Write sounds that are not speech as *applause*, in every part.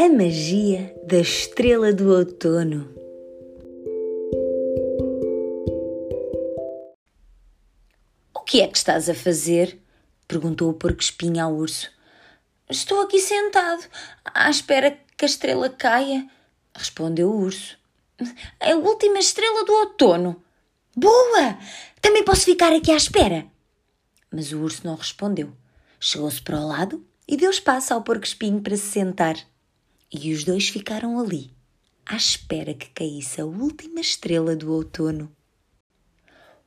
A magia da estrela do outono. O que é que estás a fazer? perguntou o porco-espinho ao urso. Estou aqui sentado, à espera que a estrela caia, respondeu o urso. A última estrela do outono. Boa! Também posso ficar aqui à espera. Mas o urso não respondeu. Chegou-se para o lado e deu espaço ao porco-espinho para se sentar. E os dois ficaram ali, à espera que caísse a última estrela do outono.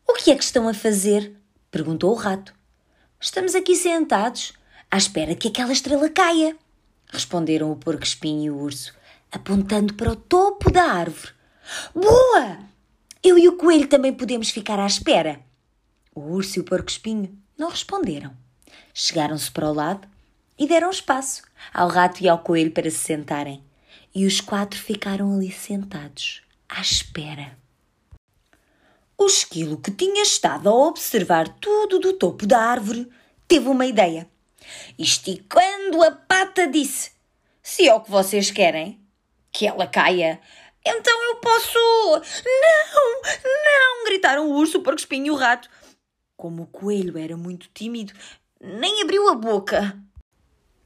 O que é que estão a fazer? perguntou o rato. Estamos aqui sentados, à espera que aquela estrela caia, responderam o porco-espinho e o urso, apontando para o topo da árvore. Boa! Eu e o coelho também podemos ficar à espera. O urso e o porco-espinho não responderam. Chegaram-se para o lado e deram espaço ao rato e ao coelho para se sentarem. E os quatro ficaram ali sentados, à espera. O esquilo, que tinha estado a observar tudo do topo da árvore, teve uma ideia. Esticando a pata, disse: Se é o que vocês querem, que ela caia, então eu posso. Não, não! gritaram o urso, o porco-espinho e o rato. Como o coelho era muito tímido, nem abriu a boca.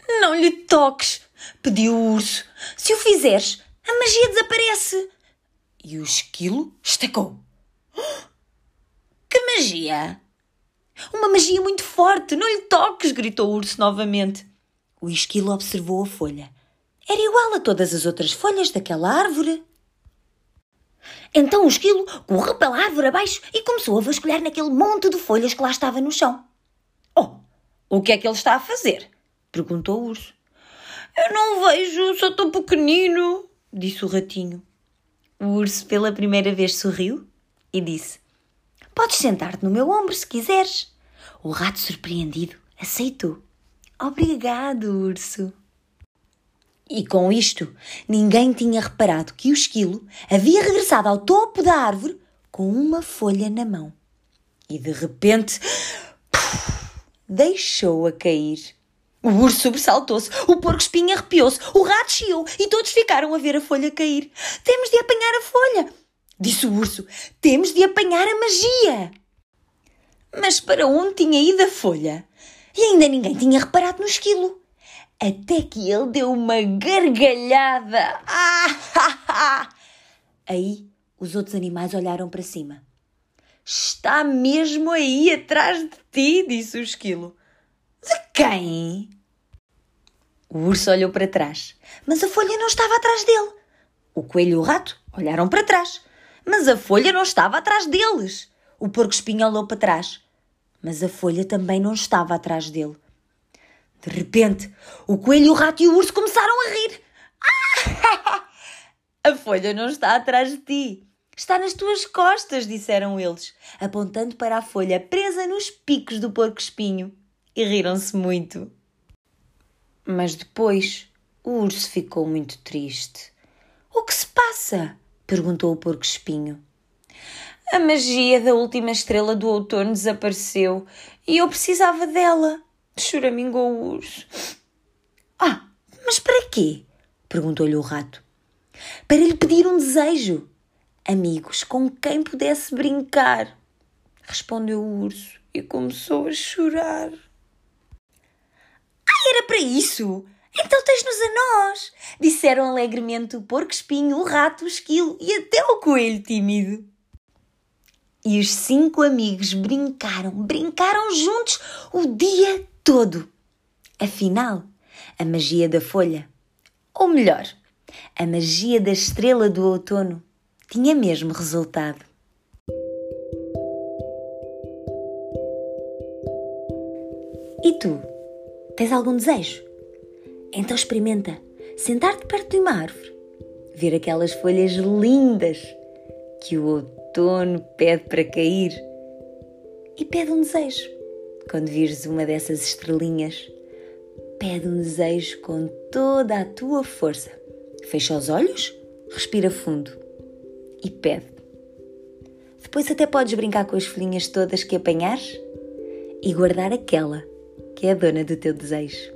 Não lhe toques, pediu o urso. Se o fizeres, a magia desaparece. E o esquilo estacou. *gasps* Que magia? Uma magia muito forte, não lhe toques, gritou o urso novamente. O esquilo observou a folha. Era igual a todas as outras folhas daquela árvore. Então o esquilo correu pela árvore abaixo e começou a vasculhar naquele monte de folhas que lá estava no chão. Oh, o que é que ele está a fazer? Perguntou o urso. Eu não vejo, sou tão pequenino, disse o ratinho. O urso pela primeira vez sorriu e disse: Podes sentar-te no meu ombro se quiseres. O rato, surpreendido, aceitou. Obrigado, urso. E com isto, ninguém tinha reparado que o esquilo havia regressado ao topo da árvore com uma folha na mão. E de repente, deixou-a cair. O urso sobressaltou-se, o porco-espinho arrepiou-se, o rato chiou e todos ficaram a ver a folha cair. Temos de apanhar a folha, disse o urso. Temos de apanhar a magia. Mas para onde tinha ido a folha? E ainda ninguém tinha reparado no esquilo até que ele deu uma gargalhada. Ah, *laughs* Aí os outros animais olharam para cima. Está mesmo aí atrás de ti, disse o esquilo. De quem? O urso olhou para trás, mas a folha não estava atrás dele. O coelho e o rato olharam para trás, mas a folha não estava atrás deles. O porco-espinho olhou para trás, mas a folha também não estava atrás dele. De repente, o coelho, o rato e o urso começaram a rir. Ah! *laughs* A folha não está atrás de ti. Está nas tuas costas, disseram eles, apontando para a folha presa nos picos do porco-espinho. E riram-se muito. Mas depois o urso ficou muito triste. O que se passa? perguntou o porco-espinho. A magia da última estrela do outono desapareceu e eu precisava dela. Choramingou o urso. Ah, mas para quê? perguntou-lhe o rato. Para lhe pedir um desejo. Amigos com quem pudesse brincar. Respondeu o urso e começou a chorar. Para isso? Então tens-nos a nós! Disseram alegremente o porco-espinho, o rato, o esquilo e até o coelho tímido. E os cinco amigos brincaram, brincaram juntos o dia todo. Afinal, a magia da folha, ou melhor, a magia da estrela do outono, tinha mesmo resultado. E tu? Tens algum desejo? Então experimenta sentar-te perto de uma árvore, ver aquelas folhas lindas que o outono pede para cair e pede um desejo. Quando vires uma dessas estrelinhas, pede um desejo com toda a tua força. Fecha os olhos, respira fundo e pede. Depois até podes brincar com as folhinhas todas que apanhares e guardar aquela que é a dona do teu desejo.